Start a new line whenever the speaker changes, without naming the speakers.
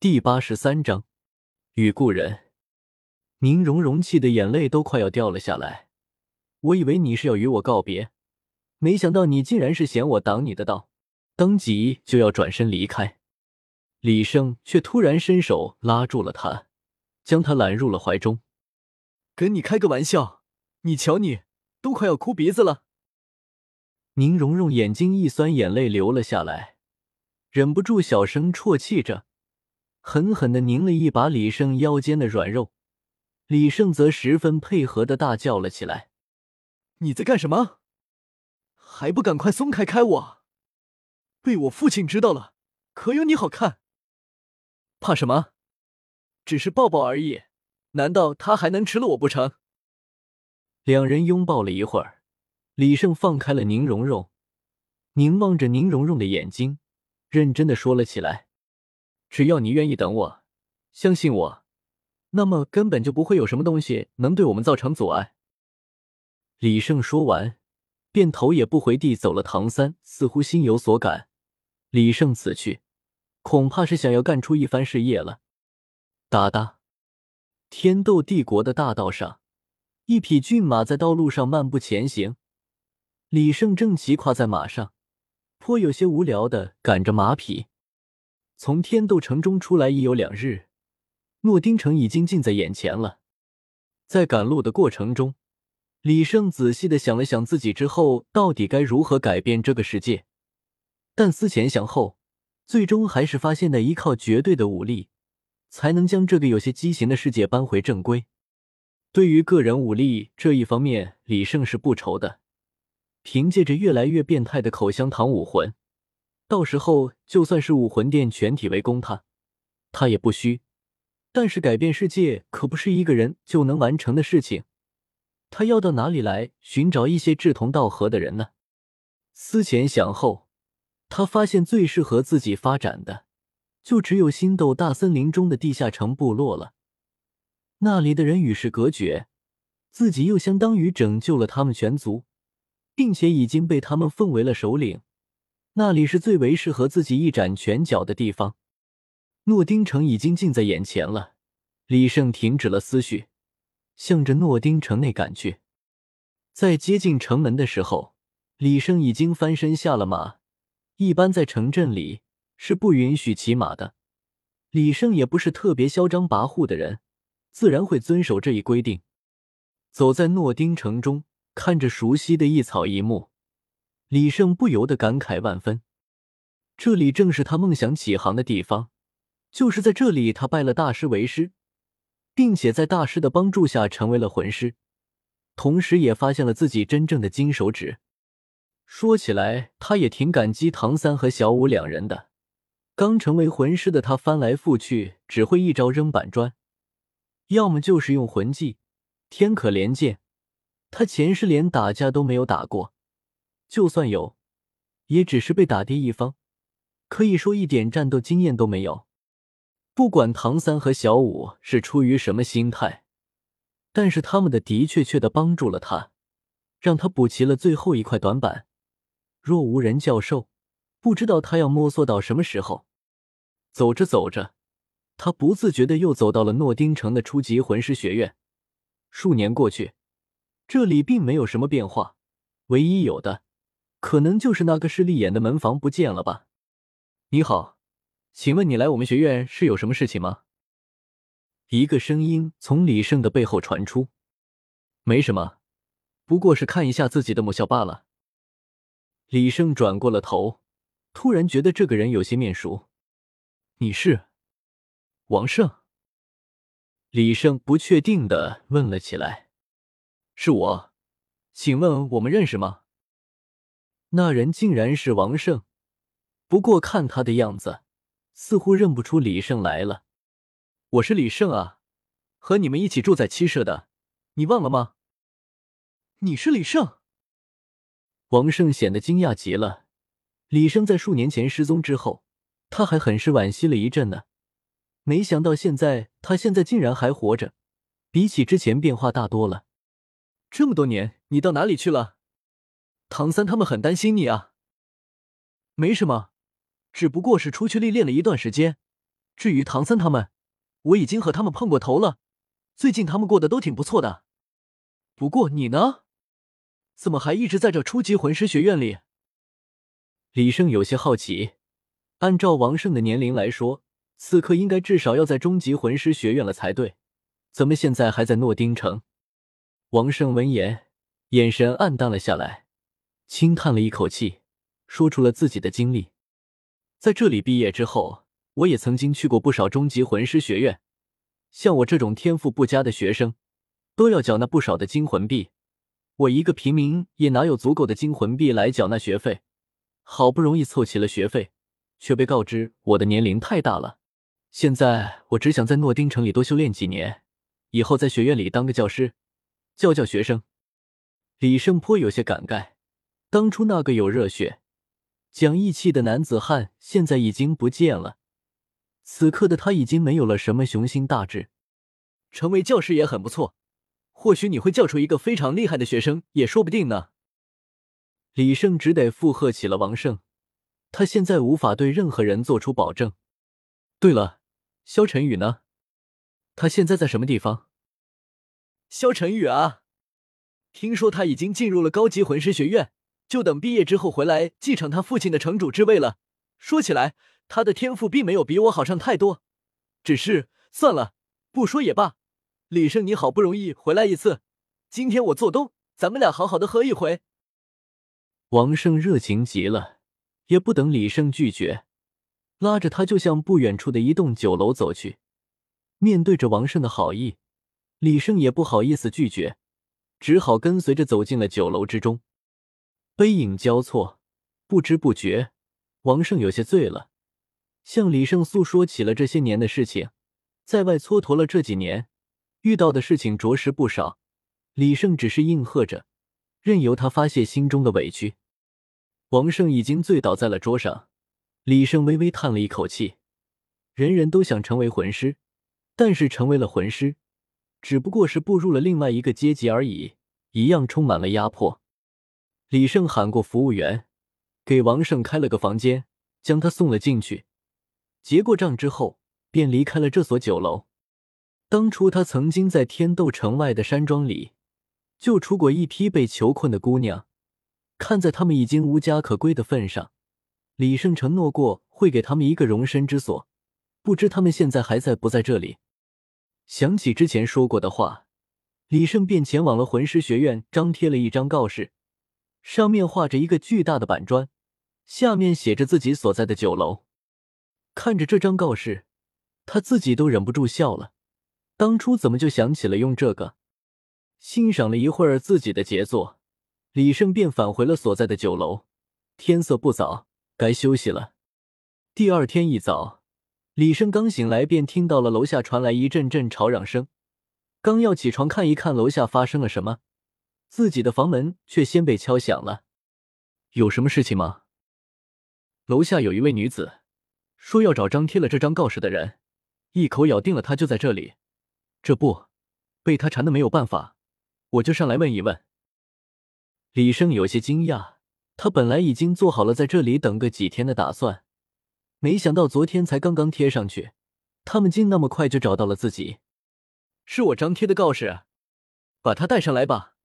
第八十三章与故人。宁荣荣气的眼泪都快要掉了下来。我以为你是要与我告别，没想到你竟然是嫌我挡你的道，当即就要转身离开。李胜却突然伸手拉住了他，将他揽入了怀中。
跟你开个玩笑，你瞧你都快要哭鼻子了。
宁荣荣眼睛一酸，眼泪流了下来，忍不住小声啜泣着。狠狠的拧了一把李胜腰间的软肉，李胜则十分配合的大叫了起来：“
你在干什么？还不赶快松开开我！被我父亲知道了，可有你好看！怕什么？只是抱抱而已，难道他还能吃了我不成？”
两人拥抱了一会儿，李胜放开了宁荣荣，凝望着宁荣荣的眼睛，认真的说了起来。只要你愿意等我，相信我，那么根本就不会有什么东西能对我们造成阻碍。李胜说完，便头也不回地走了。唐三似乎心有所感，李胜此去，恐怕是想要干出一番事业了。哒哒，天斗帝国的大道上，一匹骏马在道路上漫步前行，李胜正骑跨在马上，颇有些无聊的赶着马匹。从天斗城中出来已有两日，诺丁城已经近在眼前了。在赶路的过程中，李胜仔细的想了想自己之后到底该如何改变这个世界，但思前想后，最终还是发现，得依靠绝对的武力，才能将这个有些畸形的世界扳回正规。对于个人武力这一方面，李胜是不愁的，凭借着越来越变态的口香糖武魂。到时候就算是武魂殿全体围攻他，他也不虚。但是改变世界可不是一个人就能完成的事情，他要到哪里来寻找一些志同道合的人呢？思前想后，他发现最适合自己发展的，就只有星斗大森林中的地下城部落了。那里的人与世隔绝，自己又相当于拯救了他们全族，并且已经被他们奉为了首领。那里是最为适合自己一展拳脚的地方。诺丁城已经近在眼前了，李胜停止了思绪，向着诺丁城内赶去。在接近城门的时候，李胜已经翻身下了马。一般在城镇里是不允许骑马的，李胜也不是特别嚣张跋扈的人，自然会遵守这一规定。走在诺丁城中，看着熟悉的一草一木。李胜不由得感慨万分，这里正是他梦想起航的地方，就是在这里，他拜了大师为师，并且在大师的帮助下成为了魂师，同时也发现了自己真正的金手指。说起来，他也挺感激唐三和小五两人的。刚成为魂师的他，翻来覆去只会一招扔板砖，要么就是用魂技天可怜见，他前世连打架都没有打过。就算有，也只是被打跌一方，可以说一点战斗经验都没有。不管唐三和小五是出于什么心态，但是他们的的确确的帮助了他，让他补齐了最后一块短板。若无人教授，不知道他要摸索到什么时候。走着走着，他不自觉的又走到了诺丁城的初级魂师学院。数年过去，这里并没有什么变化，唯一有的。可能就是那个势利眼的门房不见了吧？你好，请问你来我们学院是有什么事情吗？一个声音从李胜的背后传出。没什么，不过是看一下自己的母校罢了。李胜转过了头，突然觉得这个人有些面熟。你是王胜？李胜不确定的问了起来。是我，请问我们认识吗？那人竟然是王胜，不过看他的样子，似乎认不出李胜来了。我是李胜啊，和你们一起住在七舍的，你忘了吗？
你是李胜？
王胜显得惊讶极了。李胜在数年前失踪之后，他还很是惋惜了一阵呢。没想到现在他现在竟然还活着，比起之前变化大多了。
这么多年，你到哪里去了？唐三他们很担心你啊。没什么，只不过是出去历练了一段时间，至于唐三他们，我已经和他们碰过头了，最近他们过得都挺不错的。不过你呢？怎么还一直在这初级魂师学院里？
李胜有些好奇。按照王胜的年龄来说，此刻应该至少要在中级魂师学院了才对，怎么现在还在诺丁城？王胜闻言，眼神暗淡了下来，轻叹了一口气，说出了自己的经历。在这里毕业之后，我也曾经去过不少中级魂师学院，像我这种天赋不佳的学生，都要缴纳不少的金魂币。我一个平民也哪有足够的金魂币来缴纳学费？好不容易凑齐了学费。却被告知我的年龄太大了，现在我只想在诺丁城里多修炼几年，以后在学院里当个教师，教教学生。李胜颇有些感慨，当初那个有热血、讲义气的男子汉，现在已经不见了。此刻的他已经没有了什么雄心大志，
成为教师也很不错，或许你会教出一个非常厉害的学生，也说不定呢。
李胜只得附和起了王胜。他现在无法对任何人做出保证。对了，萧晨宇呢？他现在在什么地方？
萧晨宇啊，听说他已经进入了高级魂师学院，就等毕业之后回来继承他父亲的城主之位了。说起来，他的天赋并没有比我好上太多，只是算了，不说也罢。李胜，你好不容易回来一次，今天我做东，咱们俩好好的喝一回。
王胜热情极了。也不等李胜拒绝，拉着他就向不远处的一栋酒楼走去。面对着王胜的好意，李胜也不好意思拒绝，只好跟随着走进了酒楼之中。背影交错，不知不觉，王胜有些醉了，向李胜诉说起了这些年的事情。在外蹉跎了这几年，遇到的事情着实不少。李胜只是应和着，任由他发泄心中的委屈。王胜已经醉倒在了桌上，李胜微微叹了一口气。人人都想成为魂师，但是成为了魂师，只不过是步入了另外一个阶级而已，一样充满了压迫。李胜喊过服务员，给王胜开了个房间，将他送了进去。结过账之后，便离开了这所酒楼。当初他曾经在天斗城外的山庄里，救出过一批被囚困的姑娘。看在他们已经无家可归的份上，李胜承诺过会给他们一个容身之所。不知他们现在还在不在这里？想起之前说过的话，李胜便前往了魂师学院，张贴了一张告示，上面画着一个巨大的板砖，下面写着自己所在的酒楼。看着这张告示，他自己都忍不住笑了。当初怎么就想起了用这个？欣赏了一会儿自己的杰作。李胜便返回了所在的酒楼。天色不早，该休息了。第二天一早，李胜刚醒来，便听到了楼下传来一阵阵吵嚷声。刚要起床看一看楼下发生了什么，自己的房门却先被敲响了。有什么事情吗？楼下有一位女子说要找张贴了这张告示的人，一口咬定了他就在这里。这不，被他缠的没有办法，我就上来问一问。李胜有些惊讶，他本来已经做好了在这里等个几天的打算，没想到昨天才刚刚贴上去，他们竟那么快就找到了自己。
是我张贴的告示，把他带上来吧。